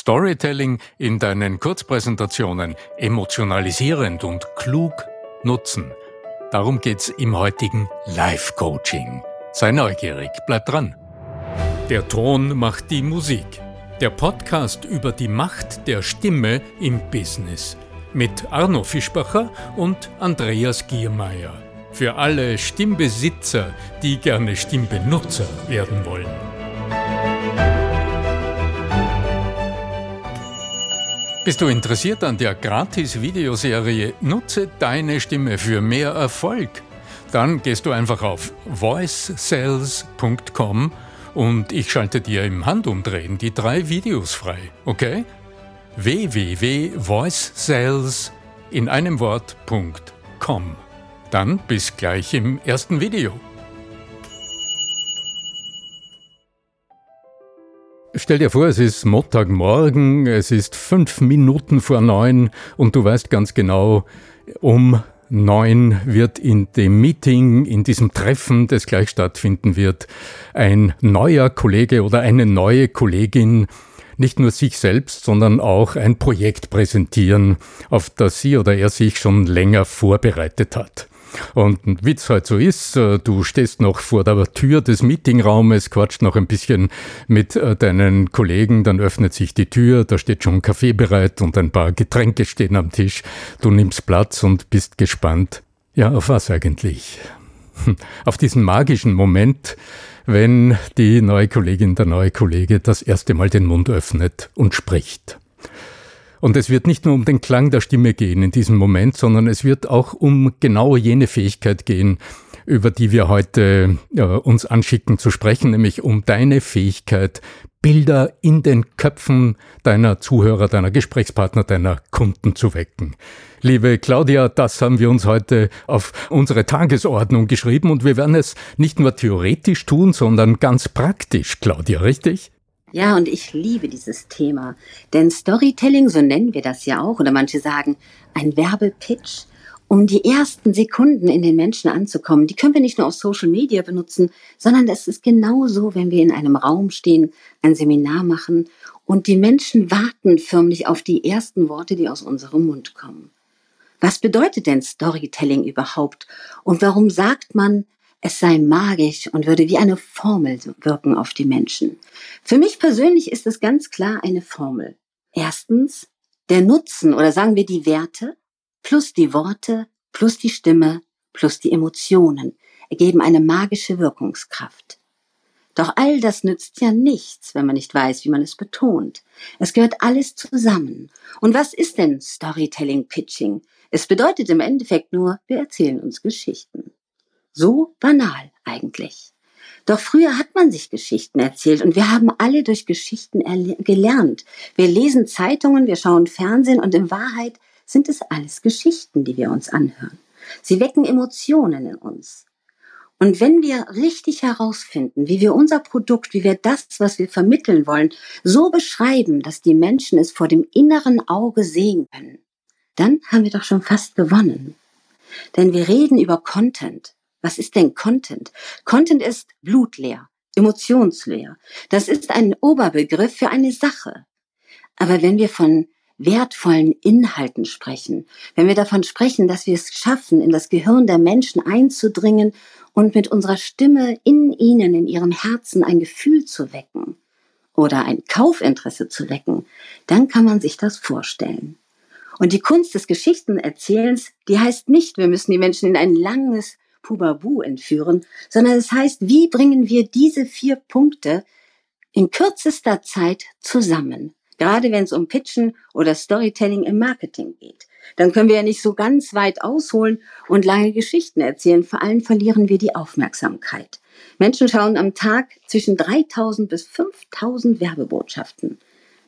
Storytelling in deinen Kurzpräsentationen emotionalisierend und klug nutzen. Darum geht's im heutigen Live-Coaching. Sei neugierig, bleib dran. Der Ton macht die Musik. Der Podcast über die Macht der Stimme im Business. Mit Arno Fischbacher und Andreas Giermeier. Für alle Stimmbesitzer, die gerne Stimmbenutzer werden wollen. Bist du interessiert an der Gratis-Videoserie Nutze deine Stimme für mehr Erfolg? Dann gehst du einfach auf voicesales.com und ich schalte dir im Handumdrehen die drei Videos frei, okay? www.voicesales in einem Wort.com. Dann bis gleich im ersten Video. Stell dir vor, es ist Montagmorgen, es ist fünf Minuten vor neun und du weißt ganz genau, um neun wird in dem Meeting, in diesem Treffen, das gleich stattfinden wird, ein neuer Kollege oder eine neue Kollegin nicht nur sich selbst, sondern auch ein Projekt präsentieren, auf das sie oder er sich schon länger vorbereitet hat. Und wie es halt so ist, äh, du stehst noch vor der Tür des Meetingraumes, quatscht noch ein bisschen mit äh, deinen Kollegen, dann öffnet sich die Tür, da steht schon Kaffee bereit und ein paar Getränke stehen am Tisch. Du nimmst Platz und bist gespannt. Ja, auf was eigentlich? Hm, auf diesen magischen Moment, wenn die neue Kollegin, der neue Kollege das erste Mal den Mund öffnet und spricht. Und es wird nicht nur um den Klang der Stimme gehen in diesem Moment, sondern es wird auch um genau jene Fähigkeit gehen, über die wir heute äh, uns anschicken zu sprechen, nämlich um deine Fähigkeit, Bilder in den Köpfen deiner Zuhörer, deiner Gesprächspartner, deiner Kunden zu wecken. Liebe Claudia, das haben wir uns heute auf unsere Tagesordnung geschrieben und wir werden es nicht nur theoretisch tun, sondern ganz praktisch, Claudia, richtig? Ja, und ich liebe dieses Thema. Denn Storytelling, so nennen wir das ja auch, oder manche sagen ein Werbepitch, um die ersten Sekunden in den Menschen anzukommen, die können wir nicht nur auf Social Media benutzen, sondern das ist genauso, wenn wir in einem Raum stehen, ein Seminar machen und die Menschen warten förmlich auf die ersten Worte, die aus unserem Mund kommen. Was bedeutet denn Storytelling überhaupt? Und warum sagt man, es sei magisch und würde wie eine Formel wirken auf die Menschen. Für mich persönlich ist es ganz klar eine Formel. Erstens, der Nutzen oder sagen wir die Werte plus die Worte plus die Stimme plus die Emotionen ergeben eine magische Wirkungskraft. Doch all das nützt ja nichts, wenn man nicht weiß, wie man es betont. Es gehört alles zusammen. Und was ist denn Storytelling Pitching? Es bedeutet im Endeffekt nur, wir erzählen uns Geschichten. So banal eigentlich. Doch früher hat man sich Geschichten erzählt und wir haben alle durch Geschichten gelernt. Wir lesen Zeitungen, wir schauen Fernsehen und in Wahrheit sind es alles Geschichten, die wir uns anhören. Sie wecken Emotionen in uns. Und wenn wir richtig herausfinden, wie wir unser Produkt, wie wir das, was wir vermitteln wollen, so beschreiben, dass die Menschen es vor dem inneren Auge sehen können, dann haben wir doch schon fast gewonnen. Denn wir reden über Content. Was ist denn Content? Content ist blutleer, emotionsleer. Das ist ein Oberbegriff für eine Sache. Aber wenn wir von wertvollen Inhalten sprechen, wenn wir davon sprechen, dass wir es schaffen, in das Gehirn der Menschen einzudringen und mit unserer Stimme in ihnen, in ihrem Herzen ein Gefühl zu wecken oder ein Kaufinteresse zu wecken, dann kann man sich das vorstellen. Und die Kunst des Geschichtenerzählens, die heißt nicht, wir müssen die Menschen in ein langes, Pubabu entführen, sondern es heißt, wie bringen wir diese vier Punkte in kürzester Zeit zusammen? Gerade wenn es um Pitchen oder Storytelling im Marketing geht. Dann können wir ja nicht so ganz weit ausholen und lange Geschichten erzählen. Vor allem verlieren wir die Aufmerksamkeit. Menschen schauen am Tag zwischen 3000 bis 5000 Werbebotschaften.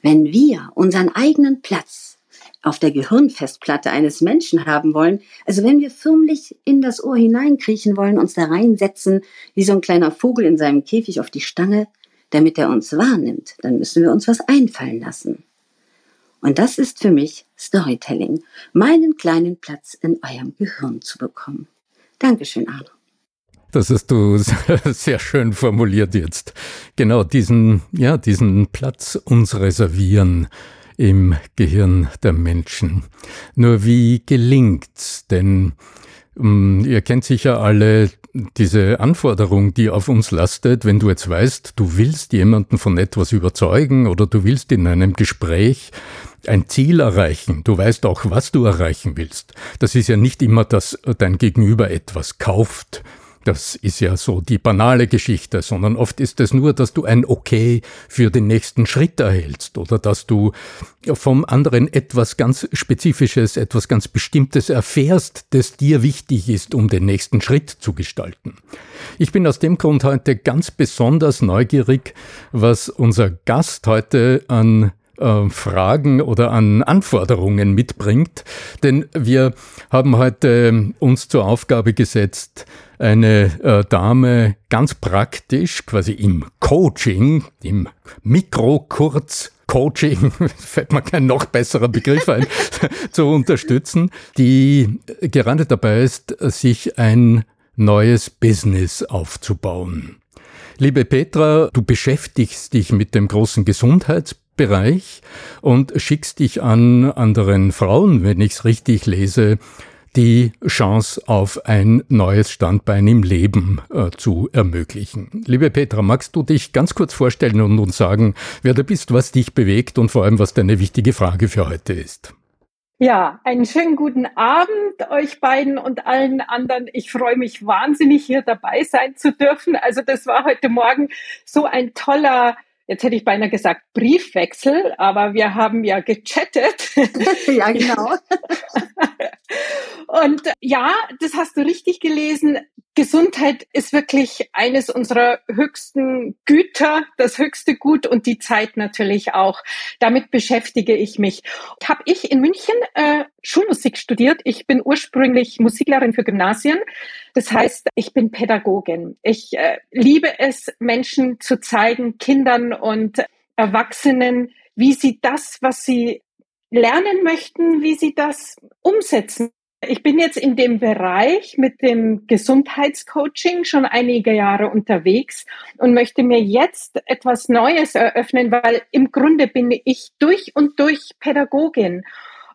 Wenn wir unseren eigenen Platz auf der Gehirnfestplatte eines Menschen haben wollen, also wenn wir förmlich in das Ohr hineinkriechen wollen, uns da reinsetzen, wie so ein kleiner Vogel in seinem Käfig auf die Stange, damit er uns wahrnimmt, dann müssen wir uns was einfallen lassen. Und das ist für mich Storytelling, meinen kleinen Platz in eurem Gehirn zu bekommen. Dankeschön, Arno. Das hast du sehr schön formuliert jetzt. Genau diesen, ja, diesen Platz uns reservieren im Gehirn der Menschen. Nur wie gelingt's? Denn um, ähm, ihr kennt sicher alle diese Anforderung, die auf uns lastet, wenn du jetzt weißt, du willst jemanden von etwas überzeugen oder du willst in einem Gespräch ein Ziel erreichen. Du weißt auch, was du erreichen willst. Das ist ja nicht immer, dass dein Gegenüber etwas kauft. Das ist ja so die banale Geschichte, sondern oft ist es nur, dass du ein Okay für den nächsten Schritt erhältst oder dass du vom anderen etwas ganz Spezifisches, etwas ganz Bestimmtes erfährst, das dir wichtig ist, um den nächsten Schritt zu gestalten. Ich bin aus dem Grund heute ganz besonders neugierig, was unser Gast heute an äh, Fragen oder an Anforderungen mitbringt. Denn wir haben heute uns zur Aufgabe gesetzt, eine äh, Dame ganz praktisch, quasi im Coaching, im Mikrokurz Coaching, fällt mir kein noch besserer Begriff ein, zu unterstützen, die gerade dabei ist, sich ein neues Business aufzubauen. Liebe Petra, du beschäftigst dich mit dem großen Gesundheitsbereich und schickst dich an anderen Frauen, wenn ich es richtig lese, die Chance auf ein neues Standbein im Leben äh, zu ermöglichen. Liebe Petra, magst du dich ganz kurz vorstellen und uns sagen, wer du bist, was dich bewegt und vor allem, was deine wichtige Frage für heute ist? Ja, einen schönen guten Abend euch beiden und allen anderen. Ich freue mich wahnsinnig, hier dabei sein zu dürfen. Also das war heute Morgen so ein toller jetzt hätte ich beinahe gesagt Briefwechsel, aber wir haben ja gechattet. ja, genau. Und ja, das hast du richtig gelesen. Gesundheit ist wirklich eines unserer höchsten Güter, das höchste Gut und die Zeit natürlich auch. Damit beschäftige ich mich. Habe ich in München äh, Schulmusik studiert. Ich bin ursprünglich Musiklehrerin für Gymnasien. Das heißt, ich bin Pädagogin. Ich äh, liebe es, Menschen zu zeigen, Kindern und Erwachsenen, wie sie das, was sie lernen möchten, wie sie das umsetzen ich bin jetzt in dem Bereich mit dem Gesundheitscoaching schon einige Jahre unterwegs und möchte mir jetzt etwas Neues eröffnen, weil im Grunde bin ich durch und durch Pädagogin.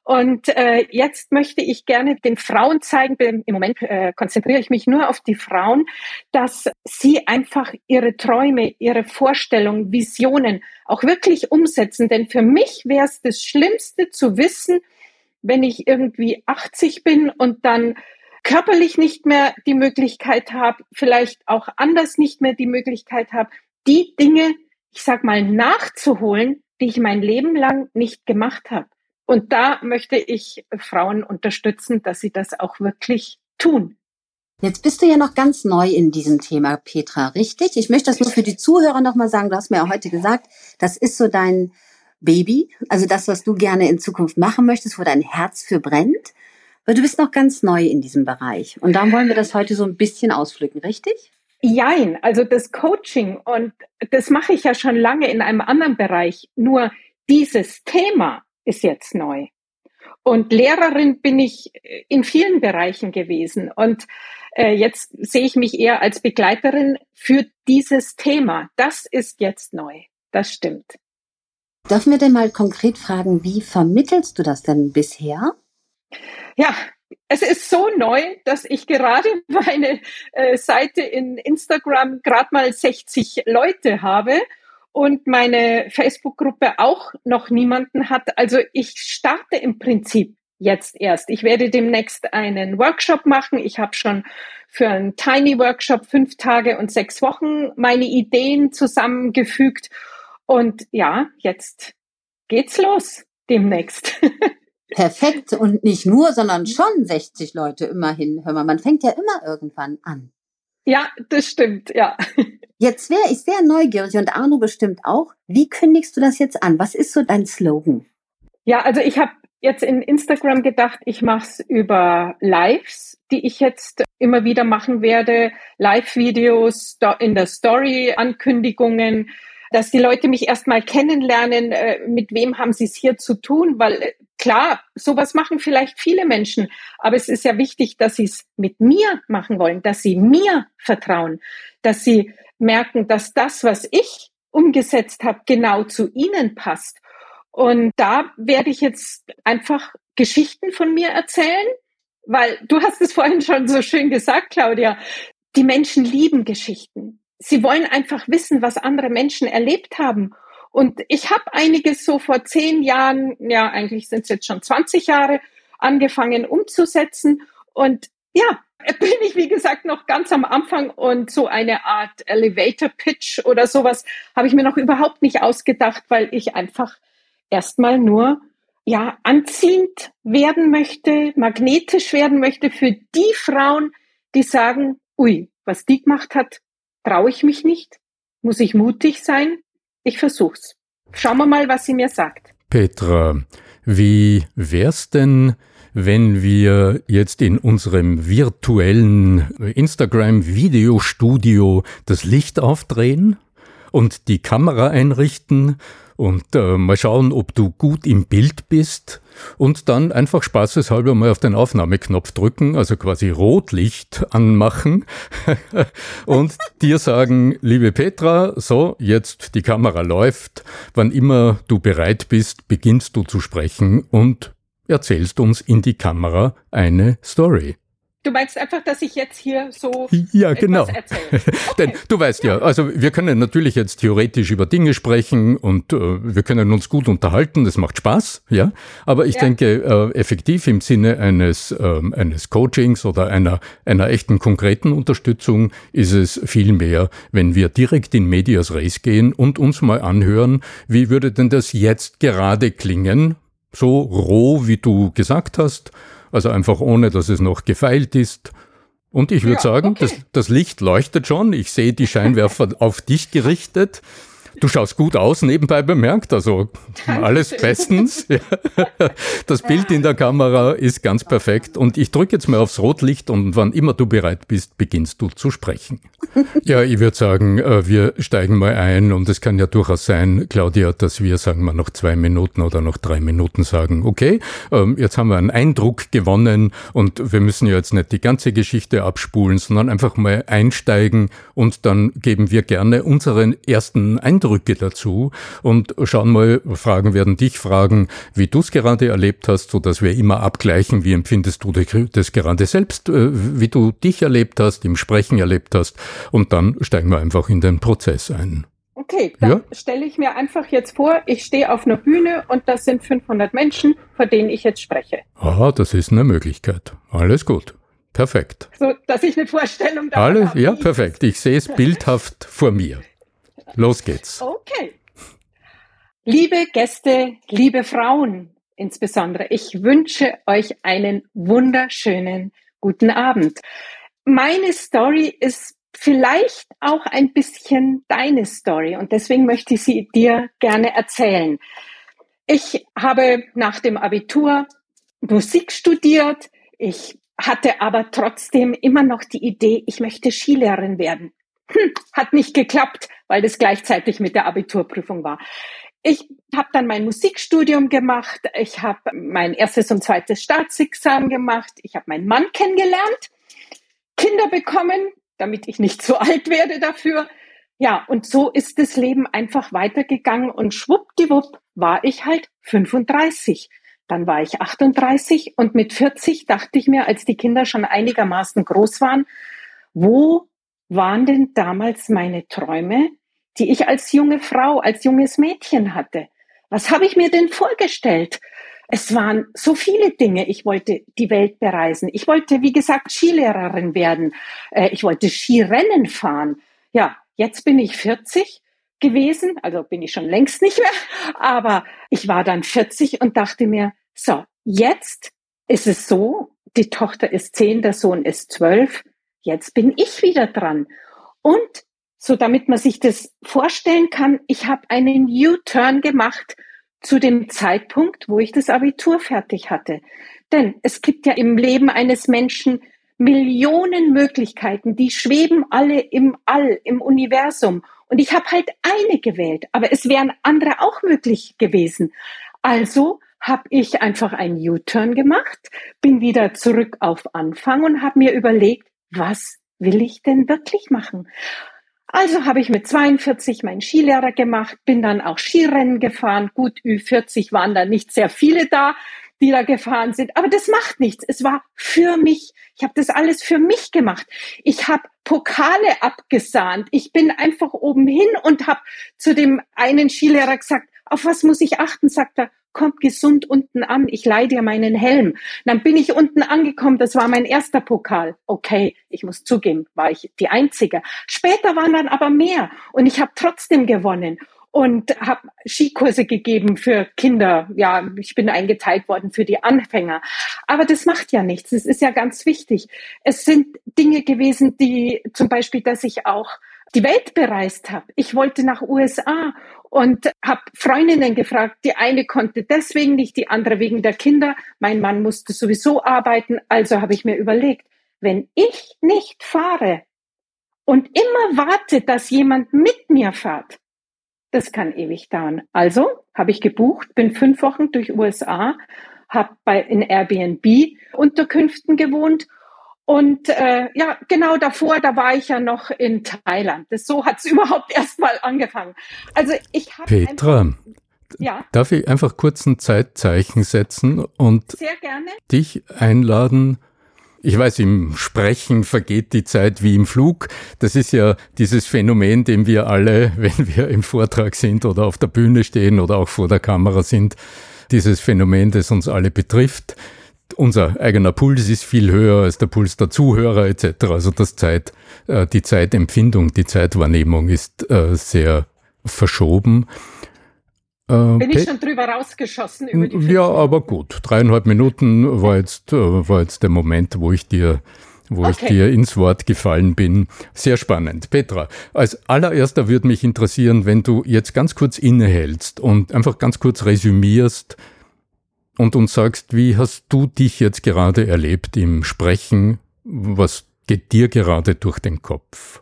Und äh, jetzt möchte ich gerne den Frauen zeigen, im Moment äh, konzentriere ich mich nur auf die Frauen, dass sie einfach ihre Träume, ihre Vorstellungen, Visionen auch wirklich umsetzen. Denn für mich wäre es das Schlimmste zu wissen, wenn ich irgendwie 80 bin und dann körperlich nicht mehr die Möglichkeit habe, vielleicht auch anders nicht mehr die Möglichkeit habe, die Dinge, ich sag mal, nachzuholen, die ich mein Leben lang nicht gemacht habe. Und da möchte ich Frauen unterstützen, dass sie das auch wirklich tun. Jetzt bist du ja noch ganz neu in diesem Thema, Petra, richtig? Ich möchte das nur für die Zuhörer nochmal sagen. Du hast mir ja heute gesagt, das ist so dein Baby, also das, was du gerne in Zukunft machen möchtest, wo dein Herz für brennt. Weil du bist noch ganz neu in diesem Bereich. Und darum wollen wir das heute so ein bisschen ausflücken, richtig? Jein, also das Coaching und das mache ich ja schon lange in einem anderen Bereich. Nur dieses Thema ist jetzt neu. Und Lehrerin bin ich in vielen Bereichen gewesen. Und äh, jetzt sehe ich mich eher als Begleiterin für dieses Thema. Das ist jetzt neu. Das stimmt. Dürfen wir denn mal konkret fragen, wie vermittelst du das denn bisher? Ja, es ist so neu, dass ich gerade meine äh, Seite in Instagram gerade mal 60 Leute habe und meine Facebook-Gruppe auch noch niemanden hat. Also ich starte im Prinzip jetzt erst. Ich werde demnächst einen Workshop machen. Ich habe schon für einen Tiny Workshop fünf Tage und sechs Wochen meine Ideen zusammengefügt und ja, jetzt geht's los demnächst. Perfekt. Und nicht nur, sondern schon 60 Leute immerhin. Hör mal, man fängt ja immer irgendwann an. Ja, das stimmt, ja. Jetzt wäre ich sehr neugierig und Arno bestimmt auch. Wie kündigst du das jetzt an? Was ist so dein Slogan? Ja, also ich habe jetzt in Instagram gedacht, ich mache es über Lives, die ich jetzt immer wieder machen werde. Live-Videos in der Story, Ankündigungen, dass die Leute mich erstmal kennenlernen, äh, mit wem haben sie es hier zu tun, weil äh, klar, sowas machen vielleicht viele Menschen, aber es ist ja wichtig, dass sie es mit mir machen wollen, dass sie mir vertrauen, dass sie merken, dass das, was ich umgesetzt habe, genau zu ihnen passt. Und da werde ich jetzt einfach Geschichten von mir erzählen, weil du hast es vorhin schon so schön gesagt, Claudia, die Menschen lieben Geschichten. Sie wollen einfach wissen, was andere Menschen erlebt haben. Und ich habe einiges so vor zehn Jahren, ja, eigentlich sind es jetzt schon 20 Jahre, angefangen umzusetzen. Und ja, bin ich, wie gesagt, noch ganz am Anfang und so eine Art Elevator Pitch oder sowas habe ich mir noch überhaupt nicht ausgedacht, weil ich einfach erstmal nur ja anziehend werden möchte, magnetisch werden möchte für die Frauen, die sagen, ui, was die gemacht hat, traue ich mich nicht, muss ich mutig sein, ich versuch's. Schauen wir mal, was sie mir sagt. Petra, wie wär's denn, wenn wir jetzt in unserem virtuellen Instagram-Videostudio das Licht aufdrehen und die Kamera einrichten und äh, mal schauen, ob du gut im Bild bist und dann einfach spaßeshalber mal auf den Aufnahmeknopf drücken, also quasi Rotlicht anmachen und dir sagen, liebe Petra, so, jetzt die Kamera läuft, wann immer du bereit bist, beginnst du zu sprechen und erzählst uns in die Kamera eine Story. Du meinst einfach, dass ich jetzt hier so ja, genau. erzähle. Okay. Denn du weißt ja. ja, also wir können natürlich jetzt theoretisch über Dinge sprechen und äh, wir können uns gut unterhalten, das macht Spaß, ja. Aber ich ja. denke, äh, effektiv im Sinne eines, äh, eines Coachings oder einer, einer echten konkreten Unterstützung ist es viel mehr, wenn wir direkt in Medias Res gehen und uns mal anhören, wie würde denn das jetzt gerade klingen, so roh, wie du gesagt hast, also einfach ohne, dass es noch gefeilt ist. Und ich würde ja, sagen, okay. das, das Licht leuchtet schon. Ich sehe die Scheinwerfer auf dich gerichtet. Du schaust gut aus, nebenbei bemerkt, also alles bestens. Das Bild in der Kamera ist ganz perfekt und ich drücke jetzt mal aufs Rotlicht und wann immer du bereit bist, beginnst du zu sprechen. Ja, ich würde sagen, äh, wir steigen mal ein und es kann ja durchaus sein, Claudia, dass wir, sagen wir, noch zwei Minuten oder noch drei Minuten sagen, okay, ähm, jetzt haben wir einen Eindruck gewonnen und wir müssen ja jetzt nicht die ganze Geschichte abspulen, sondern einfach mal einsteigen und dann geben wir gerne unseren ersten Eindruck Eindrücke dazu und schauen mal, Fragen werden dich fragen, wie du es gerade erlebt hast, so dass wir immer abgleichen, wie empfindest du das gerade selbst, äh, wie du dich erlebt hast, im Sprechen erlebt hast und dann steigen wir einfach in den Prozess ein. Okay, dann ja? stelle ich mir einfach jetzt vor, ich stehe auf einer Bühne und das sind 500 Menschen, vor denen ich jetzt spreche. Ah, das ist eine Möglichkeit. Alles gut. Perfekt. So, dass ich eine Vorstellung davon Alles, habe. Ja, perfekt. Ich sehe es bildhaft vor mir. Los geht's. Okay. Liebe Gäste, liebe Frauen insbesondere, ich wünsche euch einen wunderschönen guten Abend. Meine Story ist vielleicht auch ein bisschen deine Story und deswegen möchte ich sie dir gerne erzählen. Ich habe nach dem Abitur Musik studiert. Ich hatte aber trotzdem immer noch die Idee, ich möchte Skilehrerin werden. Hm, hat nicht geklappt, weil das gleichzeitig mit der Abiturprüfung war. Ich habe dann mein Musikstudium gemacht, ich habe mein erstes und zweites Staatsexamen gemacht, ich habe meinen Mann kennengelernt, Kinder bekommen, damit ich nicht zu alt werde dafür. Ja, und so ist das Leben einfach weitergegangen und schwuppdiwupp war ich halt 35. Dann war ich 38 und mit 40 dachte ich mir, als die Kinder schon einigermaßen groß waren, wo waren denn damals meine Träume, die ich als junge Frau, als junges Mädchen hatte? Was habe ich mir denn vorgestellt? Es waren so viele Dinge. Ich wollte die Welt bereisen. Ich wollte, wie gesagt, Skilehrerin werden. Äh, ich wollte Skirennen fahren. Ja, jetzt bin ich 40 gewesen, also bin ich schon längst nicht mehr, aber ich war dann 40 und dachte mir, so, jetzt ist es so, die Tochter ist 10, der Sohn ist 12, jetzt bin ich wieder dran. Und so damit man sich das vorstellen kann, ich habe einen U-Turn gemacht zu dem Zeitpunkt, wo ich das Abitur fertig hatte. Denn es gibt ja im Leben eines Menschen Millionen Möglichkeiten, die schweben alle im All, im Universum. Und ich habe halt eine gewählt, aber es wären andere auch möglich gewesen. Also habe ich einfach einen U-Turn gemacht, bin wieder zurück auf Anfang und habe mir überlegt, was will ich denn wirklich machen? Also habe ich mit 42 meinen Skilehrer gemacht, bin dann auch Skirennen gefahren. Gut, Ü40 waren da nicht sehr viele da, die da gefahren sind. Aber das macht nichts. Es war für mich. Ich habe das alles für mich gemacht. Ich habe Pokale abgesahnt. Ich bin einfach oben hin und habe zu dem einen Skilehrer gesagt, auf was muss ich achten? Sagt er, kommt gesund unten an, ich leih dir meinen Helm. Dann bin ich unten angekommen, das war mein erster Pokal. Okay, ich muss zugeben, war ich die Einzige. Später waren dann aber mehr und ich habe trotzdem gewonnen und habe Skikurse gegeben für Kinder. Ja, ich bin eingeteilt worden für die Anfänger. Aber das macht ja nichts. Das ist ja ganz wichtig. Es sind Dinge gewesen, die zum Beispiel, dass ich auch die Welt bereist habe. Ich wollte nach USA und habe Freundinnen gefragt. Die eine konnte deswegen nicht, die andere wegen der Kinder. Mein Mann musste sowieso arbeiten. Also habe ich mir überlegt, wenn ich nicht fahre und immer warte, dass jemand mit mir fährt, das kann ewig dauern. Also habe ich gebucht, bin fünf Wochen durch USA, habe in Airbnb Unterkünften gewohnt und äh, ja, genau davor, da war ich ja noch in Thailand. Das, so hat es überhaupt erst mal angefangen. Also ich habe Petra, einfach, ja? darf ich einfach kurz ein Zeitzeichen setzen und dich einladen, ich weiß, im Sprechen vergeht die Zeit wie im Flug. Das ist ja dieses Phänomen, dem wir alle, wenn wir im Vortrag sind oder auf der Bühne stehen oder auch vor der Kamera sind, dieses Phänomen, das uns alle betrifft. Unser eigener Puls ist viel höher als der Puls der Zuhörer etc. Also das Zeit, äh, die Zeitempfindung, die Zeitwahrnehmung ist äh, sehr verschoben. Äh, Bin ich schon drüber rausgeschossen über die Ja, aber gut. Dreieinhalb Minuten war jetzt, war jetzt der Moment, wo ich dir wo okay. ich dir ins Wort gefallen bin. Sehr spannend. Petra, als allererster würde mich interessieren, wenn du jetzt ganz kurz innehältst und einfach ganz kurz resümierst und uns sagst, wie hast du dich jetzt gerade erlebt im Sprechen? Was geht dir gerade durch den Kopf?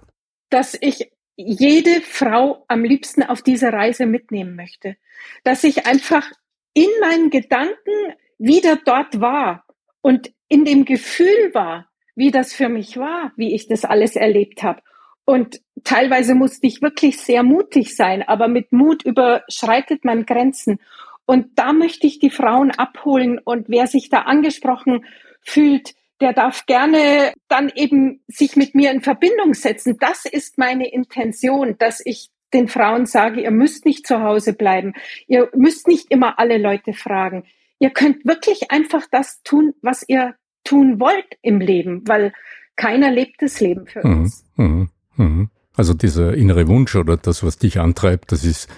Dass ich jede Frau am liebsten auf dieser Reise mitnehmen möchte. Dass ich einfach in meinen Gedanken wieder dort war und in dem Gefühl war, wie das für mich war, wie ich das alles erlebt habe. Und teilweise musste ich wirklich sehr mutig sein, aber mit Mut überschreitet man Grenzen. Und da möchte ich die Frauen abholen und wer sich da angesprochen fühlt, der darf gerne dann eben sich mit mir in Verbindung setzen. Das ist meine Intention, dass ich den Frauen sage, ihr müsst nicht zu Hause bleiben. Ihr müsst nicht immer alle Leute fragen. Ihr könnt wirklich einfach das tun, was ihr tun wollt im Leben, weil keiner lebt das Leben für mhm, uns. Mhm, mhm. Also dieser innere Wunsch oder das, was dich antreibt, das ist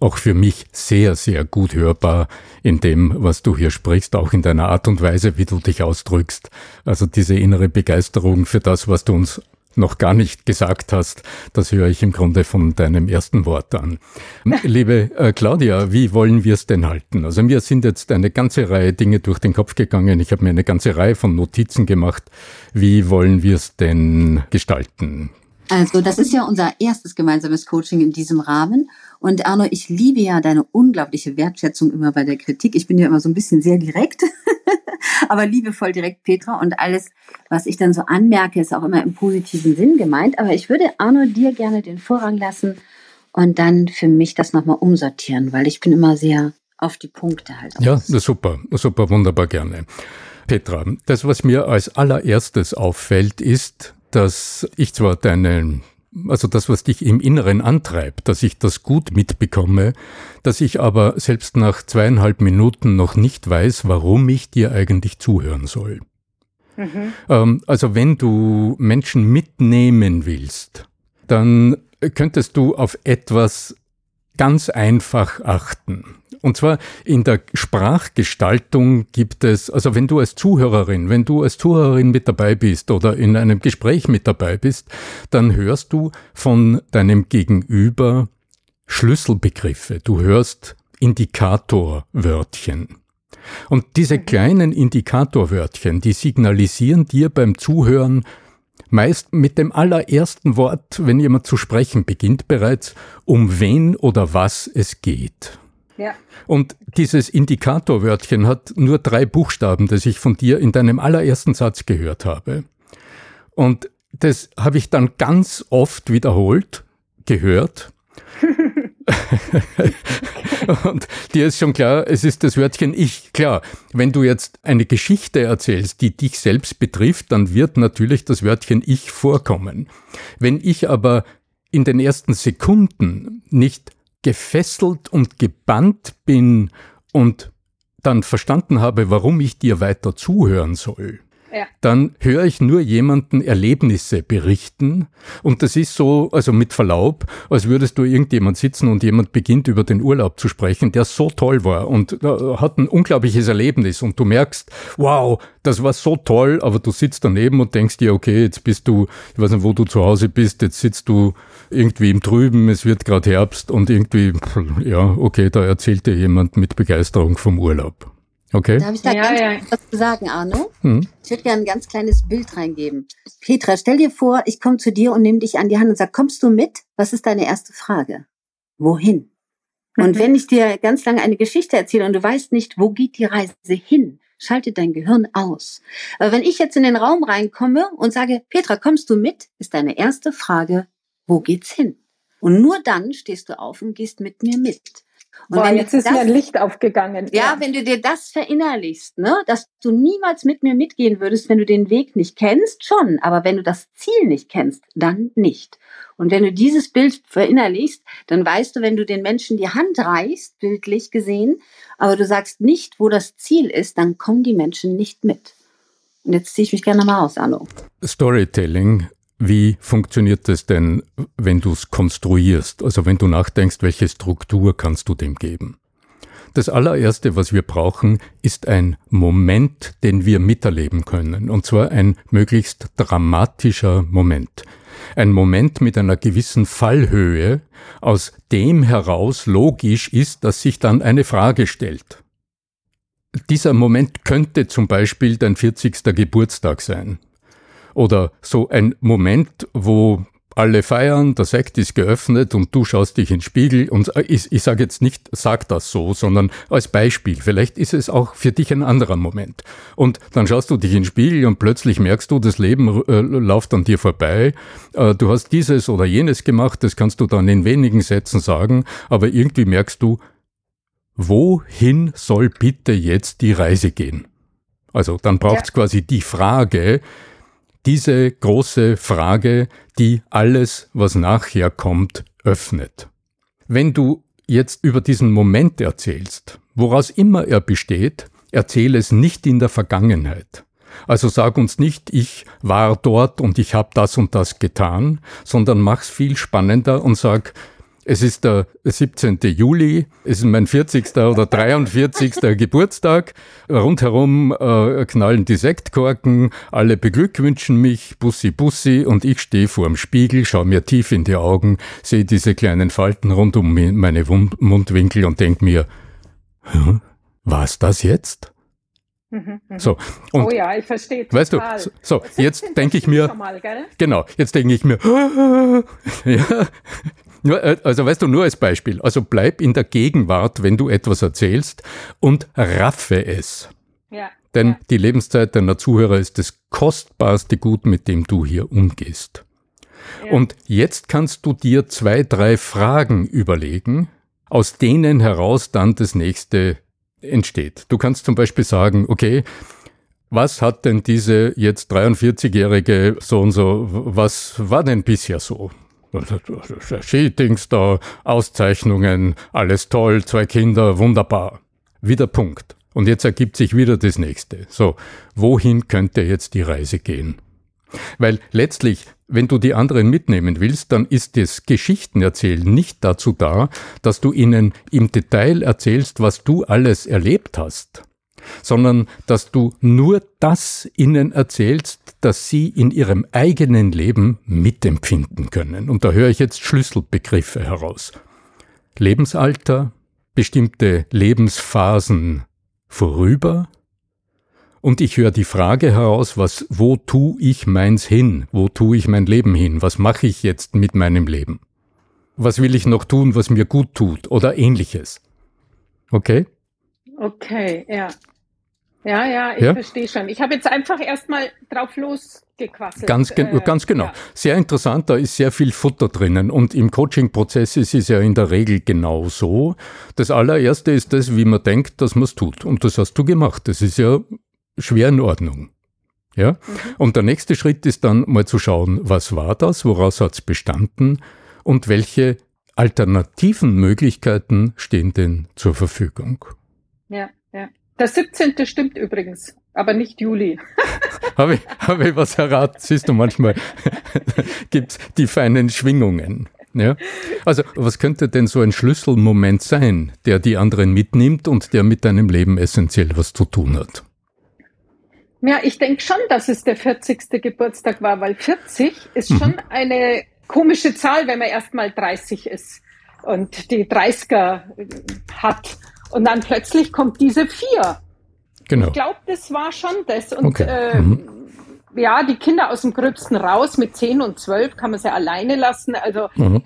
auch für mich sehr, sehr gut hörbar in dem, was du hier sprichst, auch in deiner Art und Weise, wie du dich ausdrückst. Also diese innere Begeisterung für das, was du uns noch gar nicht gesagt hast, das höre ich im Grunde von deinem ersten Wort an. Liebe äh, Claudia, wie wollen wir es denn halten? Also mir sind jetzt eine ganze Reihe Dinge durch den Kopf gegangen. Ich habe mir eine ganze Reihe von Notizen gemacht. Wie wollen wir es denn gestalten? Also das ist ja unser erstes gemeinsames Coaching in diesem Rahmen. Und Arno, ich liebe ja deine unglaubliche Wertschätzung immer bei der Kritik. Ich bin ja immer so ein bisschen sehr direkt, aber liebevoll direkt, Petra. Und alles, was ich dann so anmerke, ist auch immer im positiven Sinn gemeint. Aber ich würde Arno dir gerne den Vorrang lassen und dann für mich das nochmal umsortieren, weil ich bin immer sehr auf die Punkte halt. Ja, super, super, wunderbar gerne. Petra, das, was mir als allererstes auffällt, ist, dass ich zwar deine, also das, was dich im Inneren antreibt, dass ich das gut mitbekomme, dass ich aber selbst nach zweieinhalb Minuten noch nicht weiß, warum ich dir eigentlich zuhören soll. Mhm. Ähm, also wenn du Menschen mitnehmen willst, dann könntest du auf etwas ganz einfach achten. Und zwar in der Sprachgestaltung gibt es, also wenn du als Zuhörerin, wenn du als Zuhörerin mit dabei bist oder in einem Gespräch mit dabei bist, dann hörst du von deinem Gegenüber Schlüsselbegriffe. Du hörst Indikatorwörtchen. Und diese kleinen Indikatorwörtchen, die signalisieren dir beim Zuhören, Meist mit dem allerersten Wort, wenn jemand zu sprechen beginnt, bereits, um wen oder was es geht. Ja. Und dieses Indikatorwörtchen hat nur drei Buchstaben, das ich von dir in deinem allerersten Satz gehört habe. Und das habe ich dann ganz oft wiederholt, gehört. und dir ist schon klar, es ist das Wörtchen ich. Klar, wenn du jetzt eine Geschichte erzählst, die dich selbst betrifft, dann wird natürlich das Wörtchen ich vorkommen. Wenn ich aber in den ersten Sekunden nicht gefesselt und gebannt bin und dann verstanden habe, warum ich dir weiter zuhören soll, ja. dann höre ich nur jemanden Erlebnisse berichten und das ist so, also mit Verlaub, als würdest du irgendjemand sitzen und jemand beginnt über den Urlaub zu sprechen, der so toll war und äh, hat ein unglaubliches Erlebnis und du merkst, wow, das war so toll, aber du sitzt daneben und denkst dir, okay, jetzt bist du, ich weiß nicht, wo du zu Hause bist, jetzt sitzt du irgendwie im Trüben, es wird gerade Herbst und irgendwie, ja, okay, da erzählt dir jemand mit Begeisterung vom Urlaub. Okay. Darf ich da ja, ganz ja. was zu sagen, Arno? Hm. Ich würde gerne ein ganz kleines Bild reingeben. Petra, stell dir vor, ich komme zu dir und nehme dich an die Hand und sag, kommst du mit? Was ist deine erste Frage? Wohin? Und mhm. wenn ich dir ganz lange eine Geschichte erzähle und du weißt nicht, wo geht die Reise hin, schalte dein Gehirn aus. Aber wenn ich jetzt in den Raum reinkomme und sage, Petra, kommst du mit? Ist deine erste Frage, wo geht's hin? Und nur dann stehst du auf und gehst mit mir mit. Und Boah, jetzt ist das, mir ein Licht aufgegangen. Ja, ja, wenn du dir das verinnerlichst, ne, dass du niemals mit mir mitgehen würdest, wenn du den Weg nicht kennst, schon. Aber wenn du das Ziel nicht kennst, dann nicht. Und wenn du dieses Bild verinnerlichst, dann weißt du, wenn du den Menschen die Hand reichst, bildlich gesehen, aber du sagst nicht, wo das Ziel ist, dann kommen die Menschen nicht mit. Und jetzt ziehe ich mich gerne mal aus, Arno. Storytelling wie funktioniert das denn, wenn du es konstruierst? Also wenn du nachdenkst, welche Struktur kannst du dem geben? Das allererste, was wir brauchen, ist ein Moment, den wir miterleben können. Und zwar ein möglichst dramatischer Moment. Ein Moment mit einer gewissen Fallhöhe, aus dem heraus logisch ist, dass sich dann eine Frage stellt. Dieser Moment könnte zum Beispiel dein 40. Geburtstag sein. Oder so ein Moment, wo alle feiern, der Sekt ist geöffnet und du schaust dich in den Spiegel und ich, ich sage jetzt nicht, sag das so, sondern als Beispiel. Vielleicht ist es auch für dich ein anderer Moment. Und dann schaust du dich in den Spiegel und plötzlich merkst du, das Leben äh, läuft an dir vorbei. Äh, du hast dieses oder jenes gemacht, das kannst du dann in wenigen Sätzen sagen, aber irgendwie merkst du, wohin soll bitte jetzt die Reise gehen? Also dann braucht es ja. quasi die Frage, diese große Frage, die alles, was nachher kommt, öffnet. Wenn du jetzt über diesen Moment erzählst, woraus immer er besteht, erzähle es nicht in der Vergangenheit. Also sag uns nicht, ich war dort und ich habe das und das getan, sondern mach's viel spannender und sag, es ist der 17. Juli, es ist mein 40. oder 43. Geburtstag. Rundherum äh, knallen die Sektkorken, alle beglückwünschen mich, Bussi Bussi, und ich stehe vor dem Spiegel, schaue mir tief in die Augen, sehe diese kleinen Falten rund um meine Wund Mundwinkel und denke mir, hm, was das jetzt? Mhm, mhm. So, und oh ja, ich verstehe. Weißt du, so, so jetzt denke ich mir, mal, genau, jetzt denke ich mir, ja, nur, äh, also weißt du, nur als Beispiel. Also bleib in der Gegenwart, wenn du etwas erzählst und raffe es. Ja. Denn ja. die Lebenszeit deiner Zuhörer ist das kostbarste Gut, mit dem du hier umgehst. Ja. Und jetzt kannst du dir zwei, drei Fragen überlegen, aus denen heraus dann das nächste entsteht. Du kannst zum Beispiel sagen, okay, was hat denn diese jetzt 43-jährige so und so, was war denn bisher so? Skidings da, Auszeichnungen, alles toll, zwei Kinder, wunderbar. Wieder Punkt. Und jetzt ergibt sich wieder das nächste. So, wohin könnte jetzt die Reise gehen? Weil letztlich, wenn du die anderen mitnehmen willst, dann ist das Geschichtenerzählen nicht dazu da, dass du ihnen im Detail erzählst, was du alles erlebt hast, sondern dass du nur das ihnen erzählst, das sie in ihrem eigenen Leben mitempfinden können. Und da höre ich jetzt Schlüsselbegriffe heraus. Lebensalter, bestimmte Lebensphasen vorüber, und ich höre die Frage heraus, was, wo tue ich meins hin? Wo tue ich mein Leben hin? Was mache ich jetzt mit meinem Leben? Was will ich noch tun, was mir gut tut oder ähnliches? Okay? Okay, ja. Ja, ja, ich ja? verstehe schon. Ich habe jetzt einfach erstmal drauf losgequasselt. Ganz, ge äh, ganz genau. Ja. Sehr interessant, da ist sehr viel Futter drinnen. Und im Coaching-Prozess ist es ja in der Regel genau so. Das allererste ist das, wie man denkt, dass man es tut. Und das hast du gemacht. Das ist ja schwer in Ordnung. Ja? Mhm. Und der nächste Schritt ist dann mal zu schauen, was war das, woraus hat es bestanden und welche alternativen Möglichkeiten stehen denn zur Verfügung. Ja, Der 17. stimmt übrigens, aber nicht Juli. habe ich, hab ich was erraten? Siehst du, manchmal gibt es die feinen Schwingungen. Ja? Also, was könnte denn so ein Schlüsselmoment sein, der die anderen mitnimmt und der mit deinem Leben essentiell was zu tun hat? Ja, ich denke schon, dass es der 40. Geburtstag war, weil 40 ist mhm. schon eine komische Zahl, wenn man erst mal 30 ist und die 30er hat. Und dann plötzlich kommt diese vier. Genau. Ich glaube, das war schon das. Und okay. äh, mhm. ja, die Kinder aus dem Gröbsten raus mit 10 und 12 kann man sie alleine lassen. Also mhm.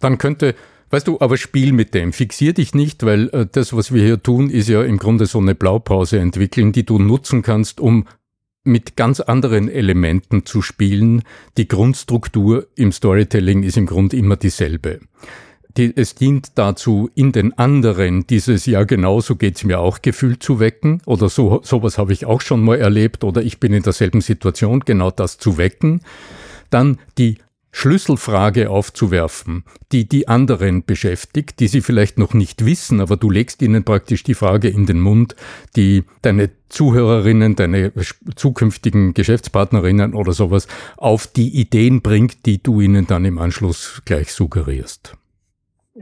Dann könnte, weißt du, aber spiel mit dem. Fixier dich nicht, weil äh, das, was wir hier tun, ist ja im Grunde so eine Blaupause entwickeln, die du nutzen kannst, um mit ganz anderen Elementen zu spielen. Die Grundstruktur im Storytelling ist im Grunde immer dieselbe die, es dient dazu, in den anderen dieses Ja, genau so geht's mir auch Gefühl zu wecken oder so sowas habe ich auch schon mal erlebt oder ich bin in derselben Situation, genau das zu wecken. Dann die Schlüsselfrage aufzuwerfen, die die anderen beschäftigt, die sie vielleicht noch nicht wissen, aber du legst ihnen praktisch die Frage in den Mund, die deine Zuhörerinnen, deine zukünftigen Geschäftspartnerinnen oder sowas auf die Ideen bringt, die du ihnen dann im Anschluss gleich suggerierst.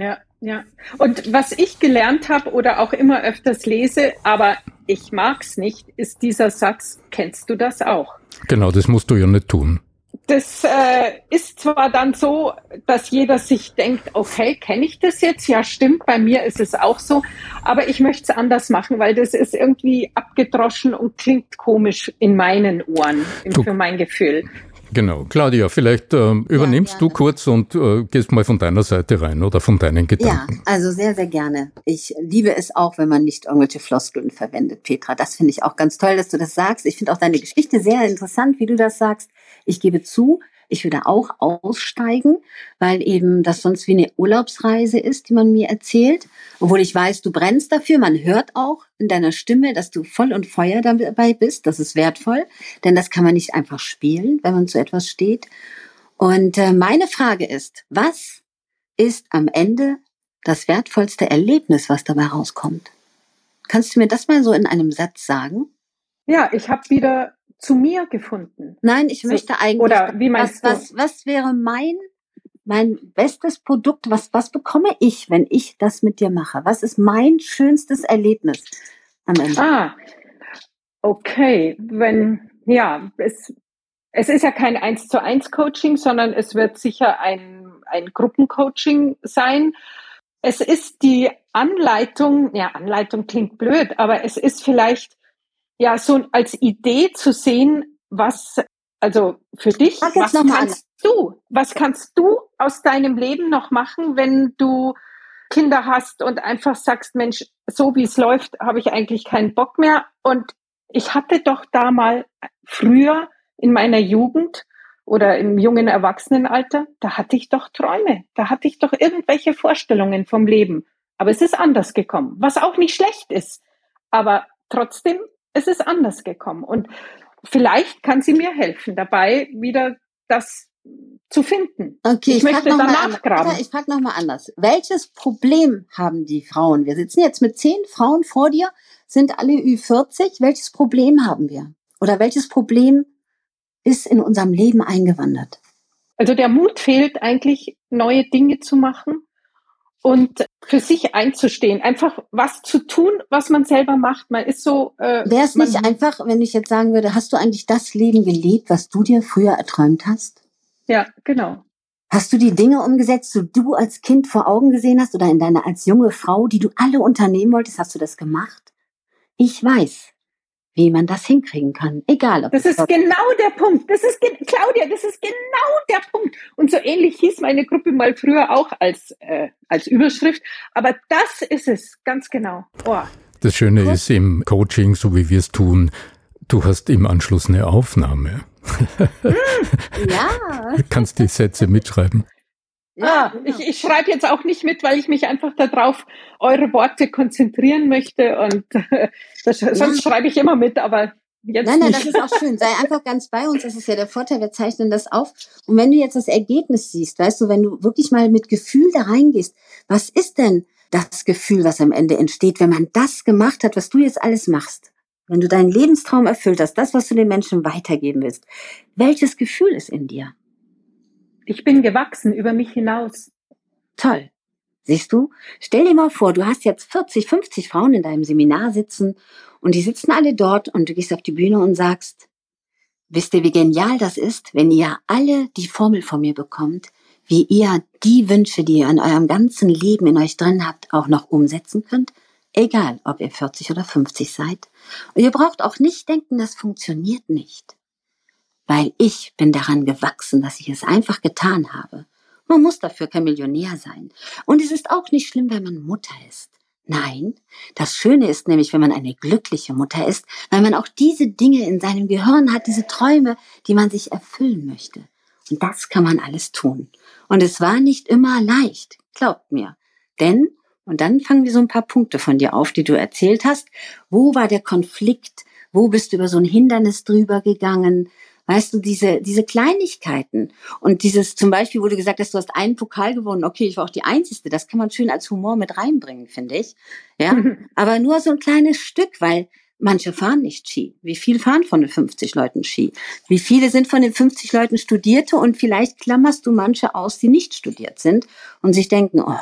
Ja, ja. Und was ich gelernt habe oder auch immer öfters lese, aber ich mag's nicht, ist dieser Satz, kennst du das auch? Genau, das musst du ja nicht tun. Das äh, ist zwar dann so, dass jeder sich denkt, okay, kenne ich das jetzt? Ja, stimmt, bei mir ist es auch so, aber ich möchte es anders machen, weil das ist irgendwie abgedroschen und klingt komisch in meinen Ohren, du, für mein Gefühl. Genau. Claudia, vielleicht äh, übernimmst ja, du kurz und äh, gehst mal von deiner Seite rein oder von deinen Gedanken. Ja, also sehr, sehr gerne. Ich liebe es auch, wenn man nicht irgendwelche Floskeln verwendet, Petra. Das finde ich auch ganz toll, dass du das sagst. Ich finde auch deine Geschichte sehr interessant, wie du das sagst. Ich gebe zu, ich würde auch aussteigen, weil eben das sonst wie eine Urlaubsreise ist, die man mir erzählt. Obwohl ich weiß, du brennst dafür. Man hört auch in deiner Stimme, dass du voll und Feuer dabei bist. Das ist wertvoll, denn das kann man nicht einfach spielen, wenn man zu etwas steht. Und äh, meine Frage ist, was ist am Ende das wertvollste Erlebnis, was dabei rauskommt? Kannst du mir das mal so in einem Satz sagen? Ja, ich habe wieder zu mir gefunden. Nein, ich möchte eigentlich. Oder wie meinst was, du? Was, was wäre mein, mein bestes Produkt? Was, was bekomme ich, wenn ich das mit dir mache? Was ist mein schönstes Erlebnis am Ende? Ah, okay. Wenn, ja, es, es ist ja kein eins zu eins Coaching, sondern es wird sicher ein, ein Gruppencoaching sein. Es ist die Anleitung, ja, Anleitung klingt blöd, aber es ist vielleicht ja, so als Idee zu sehen, was, also für dich, was kannst du, was kannst du aus deinem Leben noch machen, wenn du Kinder hast und einfach sagst, Mensch, so wie es läuft, habe ich eigentlich keinen Bock mehr. Und ich hatte doch da mal früher in meiner Jugend oder im jungen Erwachsenenalter, da hatte ich doch Träume, da hatte ich doch irgendwelche Vorstellungen vom Leben. Aber es ist anders gekommen, was auch nicht schlecht ist. Aber trotzdem es ist anders gekommen. Und vielleicht kann sie mir helfen, dabei wieder das zu finden. Okay, ich, ich möchte danach graben. Ich frage nochmal anders. Welches Problem haben die Frauen? Wir sitzen jetzt mit zehn Frauen vor dir, sind alle Ü40. Welches Problem haben wir? Oder welches Problem ist in unserem Leben eingewandert? Also der Mut fehlt eigentlich, neue Dinge zu machen und für sich einzustehen, einfach was zu tun, was man selber macht. Man ist so. Äh, Wäre es nicht einfach, wenn ich jetzt sagen würde, hast du eigentlich das Leben gelebt, was du dir früher erträumt hast? Ja, genau. Hast du die Dinge umgesetzt, die du als Kind vor Augen gesehen hast oder in deiner als junge Frau, die du alle unternehmen wolltest, hast du das gemacht? Ich weiß, wie man das hinkriegen kann. Egal. Ob das ist genau der Punkt. Das ist Claudia, das ist genau der Punkt. Und so ähnlich hieß meine Gruppe mal früher auch als äh, als Überschrift. Aber das ist es ganz genau. Oh. Das Schöne Gut. ist im Coaching, so wie wir es tun, du hast im Anschluss eine Aufnahme. Hm, ja. Du kannst die Sätze mitschreiben. Ja, ah, genau. ich, ich schreibe jetzt auch nicht mit, weil ich mich einfach darauf eure Worte konzentrieren möchte und äh, das, ja. sonst schreibe ich immer mit, aber Jetzt nein, nein, nicht. das ist auch schön. Sei einfach ganz bei uns. Das ist ja der Vorteil. Wir zeichnen das auf. Und wenn du jetzt das Ergebnis siehst, weißt du, wenn du wirklich mal mit Gefühl da reingehst, was ist denn das Gefühl, was am Ende entsteht, wenn man das gemacht hat, was du jetzt alles machst? Wenn du deinen Lebenstraum erfüllt hast, das, was du den Menschen weitergeben willst, welches Gefühl ist in dir? Ich bin gewachsen über mich hinaus. Toll. Siehst du? Stell dir mal vor, du hast jetzt 40, 50 Frauen in deinem Seminar sitzen und die sitzen alle dort und du gehst auf die Bühne und sagst, wisst ihr, wie genial das ist, wenn ihr alle die Formel von mir bekommt, wie ihr die Wünsche, die ihr in eurem ganzen Leben in euch drin habt, auch noch umsetzen könnt? Egal, ob ihr 40 oder 50 seid. Und ihr braucht auch nicht denken, das funktioniert nicht weil ich bin daran gewachsen, dass ich es einfach getan habe. Man muss dafür kein Millionär sein. Und es ist auch nicht schlimm, wenn man Mutter ist. Nein, das Schöne ist nämlich, wenn man eine glückliche Mutter ist, weil man auch diese Dinge in seinem Gehirn hat, diese Träume, die man sich erfüllen möchte. Und das kann man alles tun. Und es war nicht immer leicht, glaubt mir. Denn, und dann fangen wir so ein paar Punkte von dir auf, die du erzählt hast. Wo war der Konflikt? Wo bist du über so ein Hindernis drüber gegangen? Weißt du, diese, diese Kleinigkeiten und dieses zum Beispiel, wo du gesagt hast, du hast einen Pokal gewonnen, okay, ich war auch die Einzige, das kann man schön als Humor mit reinbringen, finde ich. Ja, aber nur so ein kleines Stück, weil manche fahren nicht Ski. Wie viel fahren von den 50 Leuten Ski? Wie viele sind von den 50 Leuten Studierte und vielleicht klammerst du manche aus, die nicht studiert sind und sich denken, oh,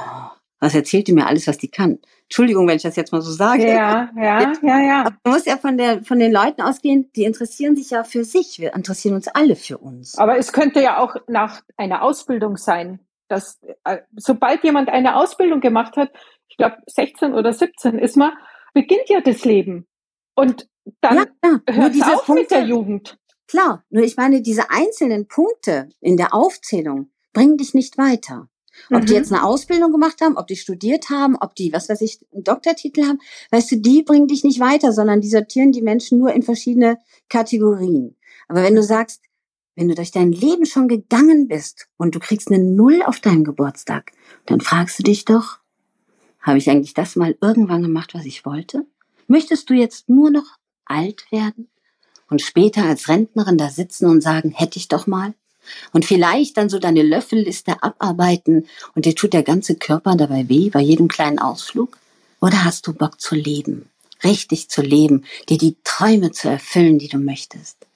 was erzählt die mir alles, was die kann? Entschuldigung, wenn ich das jetzt mal so sage. Ja, ja, ja, ja. Aber man muss ja von, der, von den Leuten ausgehen, die interessieren sich ja für sich. Wir interessieren uns alle für uns. Aber es könnte ja auch nach einer Ausbildung sein, dass äh, sobald jemand eine Ausbildung gemacht hat, ich glaube 16 oder 17 ist man, beginnt ja das Leben. Und dann ja, hört es auf Punkte, mit der Jugend. Klar, nur ich meine, diese einzelnen Punkte in der Aufzählung bringen dich nicht weiter. Ob mhm. die jetzt eine Ausbildung gemacht haben, ob die studiert haben, ob die, was weiß ich, einen Doktortitel haben, weißt du, die bringen dich nicht weiter, sondern die sortieren die Menschen nur in verschiedene Kategorien. Aber wenn du sagst, wenn du durch dein Leben schon gegangen bist und du kriegst eine Null auf deinem Geburtstag, dann fragst du dich doch, habe ich eigentlich das mal irgendwann gemacht, was ich wollte? Möchtest du jetzt nur noch alt werden und später als Rentnerin da sitzen und sagen, hätte ich doch mal? Und vielleicht dann so deine Löffelliste abarbeiten und dir tut der ganze Körper dabei weh bei jedem kleinen Ausflug? Oder hast du Bock zu leben? Richtig zu leben, dir die Träume zu erfüllen, die du möchtest?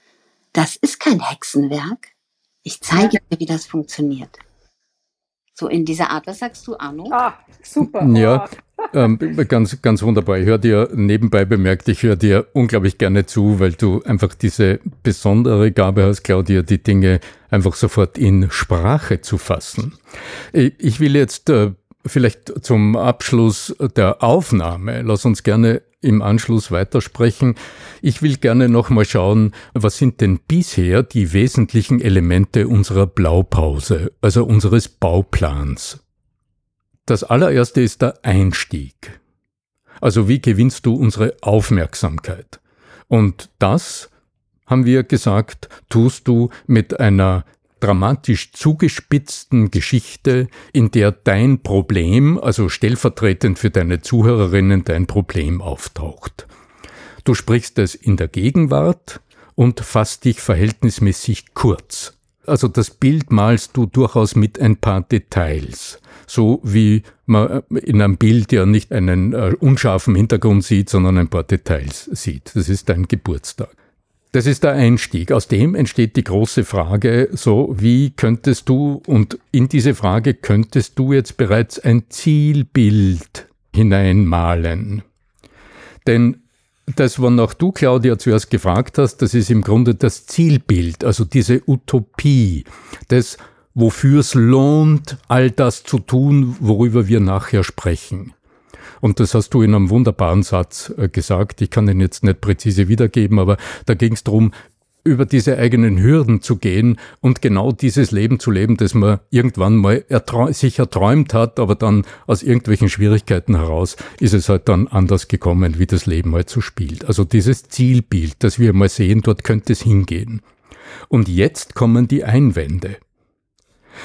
Das ist kein Hexenwerk. Ich zeige dir, wie das funktioniert. So in dieser Art. Was sagst du, Arno? Ah, super. Ja, ähm, ganz, ganz wunderbar. Ich höre dir nebenbei bemerkt, ich höre dir unglaublich gerne zu, weil du einfach diese besondere Gabe hast, Claudia, die Dinge einfach sofort in Sprache zu fassen. Ich will jetzt äh, vielleicht zum Abschluss der Aufnahme, lass uns gerne im Anschluss weitersprechen. Ich will gerne nochmal schauen, was sind denn bisher die wesentlichen Elemente unserer Blaupause, also unseres Bauplans. Das allererste ist der Einstieg. Also wie gewinnst du unsere Aufmerksamkeit? Und das, haben wir gesagt, tust du mit einer dramatisch zugespitzten Geschichte, in der dein Problem, also stellvertretend für deine Zuhörerinnen, dein Problem auftaucht. Du sprichst es in der Gegenwart und fasst dich verhältnismäßig kurz. Also das Bild malst du durchaus mit ein paar Details so wie man in einem Bild ja nicht einen äh, unscharfen Hintergrund sieht, sondern ein paar Details sieht. Das ist dein Geburtstag. Das ist der Einstieg. Aus dem entsteht die große Frage, so wie könntest du, und in diese Frage könntest du jetzt bereits ein Zielbild hineinmalen. Denn das, wonach du, Claudia, zuerst gefragt hast, das ist im Grunde das Zielbild, also diese Utopie, das wofür es lohnt, all das zu tun, worüber wir nachher sprechen. Und das hast du in einem wunderbaren Satz äh, gesagt. Ich kann den jetzt nicht präzise wiedergeben, aber da ging es darum, über diese eigenen Hürden zu gehen und genau dieses Leben zu leben, das man irgendwann mal erträum, sich erträumt hat, aber dann aus irgendwelchen Schwierigkeiten heraus ist es halt dann anders gekommen, wie das Leben halt so spielt. Also dieses Zielbild, das wir mal sehen, dort könnte es hingehen. Und jetzt kommen die Einwände.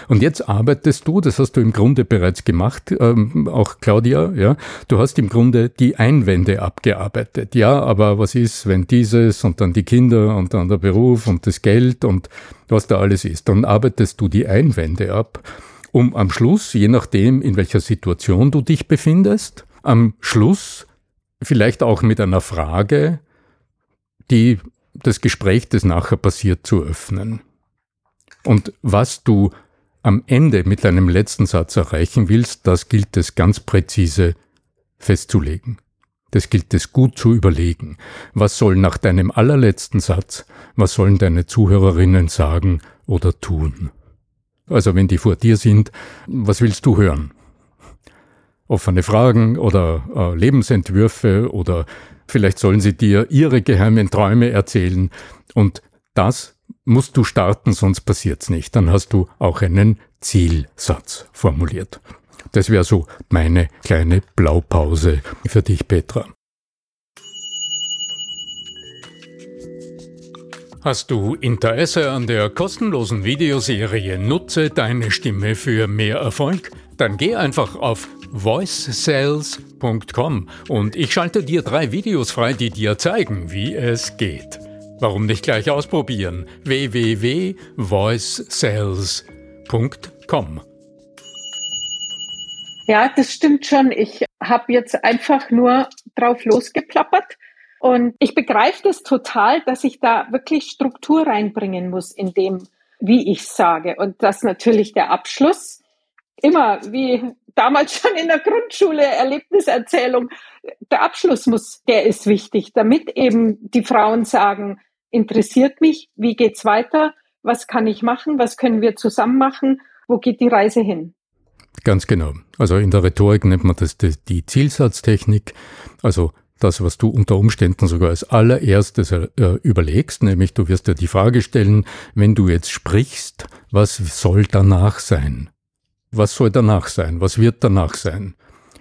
Und jetzt arbeitest du, das hast du im Grunde bereits gemacht, ähm, auch Claudia, ja, du hast im Grunde die Einwände abgearbeitet. Ja, aber was ist, wenn dieses und dann die Kinder und dann der Beruf und das Geld und was da alles ist? Dann arbeitest du die Einwände ab, um am Schluss, je nachdem, in welcher Situation du dich befindest, am Schluss vielleicht auch mit einer Frage, die das Gespräch, das nachher passiert, zu öffnen. Und was du am Ende mit deinem letzten Satz erreichen willst, das gilt es ganz präzise festzulegen. Das gilt es gut zu überlegen. Was soll nach deinem allerletzten Satz, was sollen deine Zuhörerinnen sagen oder tun? Also wenn die vor dir sind, was willst du hören? Offene Fragen oder äh, Lebensentwürfe oder vielleicht sollen sie dir ihre geheimen Träume erzählen und das musst du starten, sonst passiert's nicht. Dann hast du auch einen Zielsatz formuliert. Das wäre so meine kleine Blaupause für dich, Petra. Hast du Interesse an der kostenlosen Videoserie Nutze deine Stimme für mehr Erfolg? Dann geh einfach auf voicesales.com und ich schalte dir drei Videos frei, die dir zeigen, wie es geht. Warum nicht gleich ausprobieren? www.voicesales.com Ja, das stimmt schon. Ich habe jetzt einfach nur drauf losgeplappert und ich begreife das total, dass ich da wirklich Struktur reinbringen muss in dem, wie ich sage und dass natürlich der Abschluss immer wie damals schon in der Grundschule Erlebniserzählung der Abschluss muss, der ist wichtig, damit eben die Frauen sagen, interessiert mich, wie geht's weiter, was kann ich machen, was können wir zusammen machen, wo geht die Reise hin? Ganz genau. Also in der Rhetorik nennt man das die Zielsatztechnik. Also das, was du unter Umständen sogar als allererstes äh, überlegst, nämlich du wirst dir die Frage stellen, wenn du jetzt sprichst, was soll danach sein? Was soll danach sein? Was wird danach sein?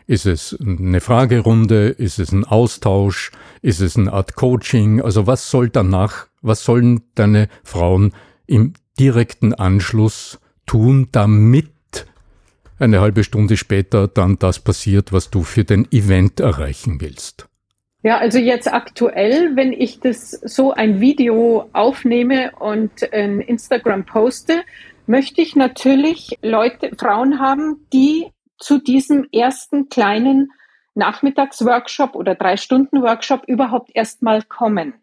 Ist es eine Fragerunde? Ist es ein Austausch? Ist es eine Art Coaching? Also was soll danach, was sollen deine Frauen im direkten Anschluss tun, damit eine halbe Stunde später dann das passiert, was du für den Event erreichen willst? Ja, also jetzt aktuell, wenn ich das so ein Video aufnehme und in Instagram poste, möchte ich natürlich Leute, Frauen haben, die zu diesem ersten kleinen Nachmittagsworkshop oder drei Stunden Workshop überhaupt erstmal kommen.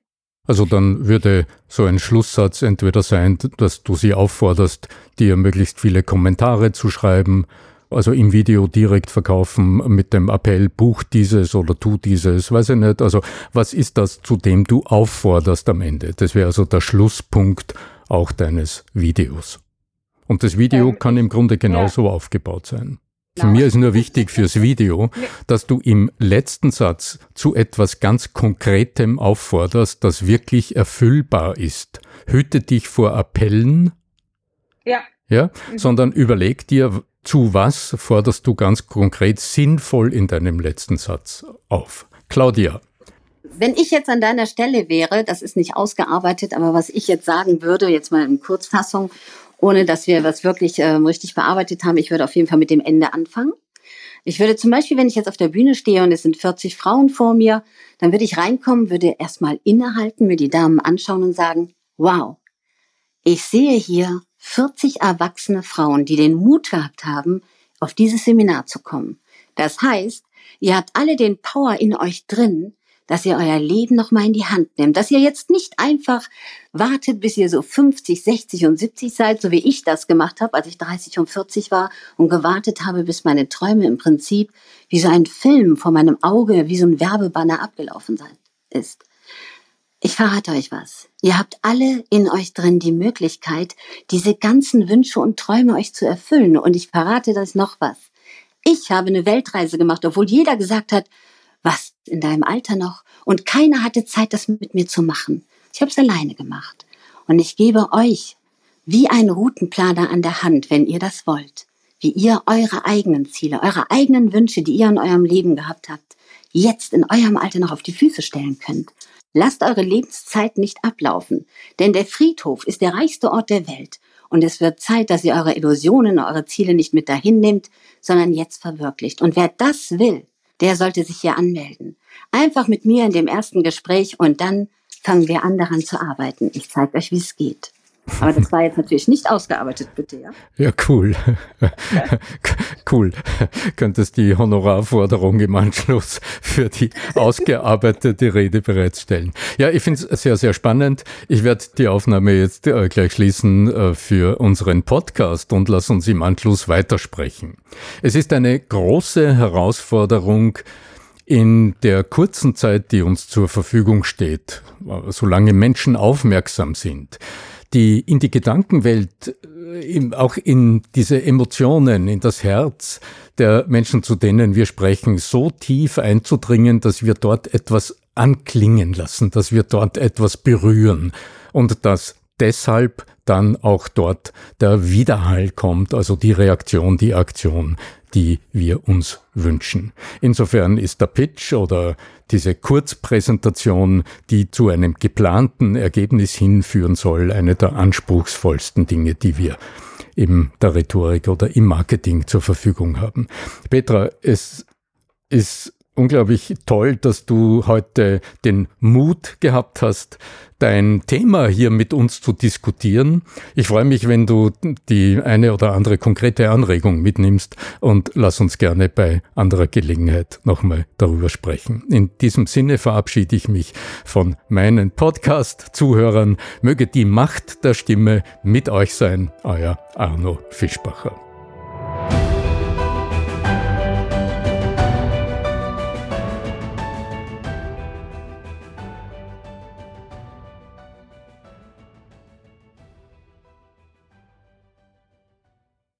Also dann würde so ein Schlusssatz entweder sein, dass du sie aufforderst, dir möglichst viele Kommentare zu schreiben, also im Video direkt verkaufen mit dem Appell, buch dieses oder tu dieses, weiß ich nicht. Also was ist das, zu dem du aufforderst am Ende? Das wäre also der Schlusspunkt auch deines Videos. Und das Video ähm, kann im Grunde genauso ja. aufgebaut sein. Für mir ist nur wichtig fürs Video, dass du im letzten Satz zu etwas ganz Konkretem aufforderst, das wirklich erfüllbar ist. Hüte dich vor Appellen. Ja. Ja, mhm. sondern überleg dir, zu was forderst du ganz konkret sinnvoll in deinem letzten Satz auf. Claudia. Wenn ich jetzt an deiner Stelle wäre, das ist nicht ausgearbeitet, aber was ich jetzt sagen würde, jetzt mal in Kurzfassung, ohne dass wir was wirklich äh, richtig bearbeitet haben. Ich würde auf jeden Fall mit dem Ende anfangen. Ich würde zum Beispiel, wenn ich jetzt auf der Bühne stehe und es sind 40 Frauen vor mir, dann würde ich reinkommen, würde erstmal innehalten, mir die Damen anschauen und sagen, wow, ich sehe hier 40 erwachsene Frauen, die den Mut gehabt haben, auf dieses Seminar zu kommen. Das heißt, ihr habt alle den Power in euch drin, dass ihr euer Leben noch mal in die Hand nehmt, dass ihr jetzt nicht einfach wartet, bis ihr so 50, 60 und 70 seid, so wie ich das gemacht habe, als ich 30 und 40 war und gewartet habe, bis meine Träume im Prinzip wie so ein Film vor meinem Auge, wie so ein Werbebanner abgelaufen sein ist. Ich verrate euch was. Ihr habt alle in euch drin die Möglichkeit, diese ganzen Wünsche und Träume euch zu erfüllen. Und ich verrate euch noch was. Ich habe eine Weltreise gemacht, obwohl jeder gesagt hat, was in deinem Alter noch? Und keiner hatte Zeit, das mit mir zu machen. Ich habe es alleine gemacht. Und ich gebe euch wie ein Routenplaner an der Hand, wenn ihr das wollt, wie ihr eure eigenen Ziele, eure eigenen Wünsche, die ihr in eurem Leben gehabt habt, jetzt in eurem Alter noch auf die Füße stellen könnt. Lasst eure Lebenszeit nicht ablaufen, denn der Friedhof ist der reichste Ort der Welt und es wird Zeit, dass ihr eure Illusionen, eure Ziele nicht mit dahin nehmt, sondern jetzt verwirklicht. Und wer das will, der sollte sich hier anmelden. Einfach mit mir in dem ersten Gespräch und dann fangen wir an, daran zu arbeiten. Ich zeige euch, wie es geht. Aber das war jetzt natürlich nicht ausgearbeitet, bitte, ja? Ja, cool. cool. Könntest die Honorarforderung im Anschluss für die ausgearbeitete Rede bereitstellen. Ja, ich finde es sehr, sehr spannend. Ich werde die Aufnahme jetzt äh, gleich schließen äh, für unseren Podcast und lass uns im Anschluss weitersprechen. Es ist eine große Herausforderung, in der kurzen Zeit, die uns zur Verfügung steht, äh, solange Menschen aufmerksam sind, die in die Gedankenwelt, äh, auch in diese Emotionen, in das Herz der Menschen, zu denen wir sprechen, so tief einzudringen, dass wir dort etwas anklingen lassen, dass wir dort etwas berühren. Und dass deshalb dann auch dort der Widerhall kommt, also die Reaktion, die Aktion, die wir uns wünschen. Insofern ist der Pitch oder diese Kurzpräsentation, die zu einem geplanten Ergebnis hinführen soll, eine der anspruchsvollsten Dinge, die wir in der Rhetorik oder im Marketing zur Verfügung haben. Petra, es ist unglaublich toll, dass du heute den Mut gehabt hast, dein Thema hier mit uns zu diskutieren. Ich freue mich, wenn du die eine oder andere konkrete Anregung mitnimmst und lass uns gerne bei anderer Gelegenheit nochmal darüber sprechen. In diesem Sinne verabschiede ich mich von meinen Podcast-Zuhörern. Möge die Macht der Stimme mit euch sein, euer Arno Fischbacher.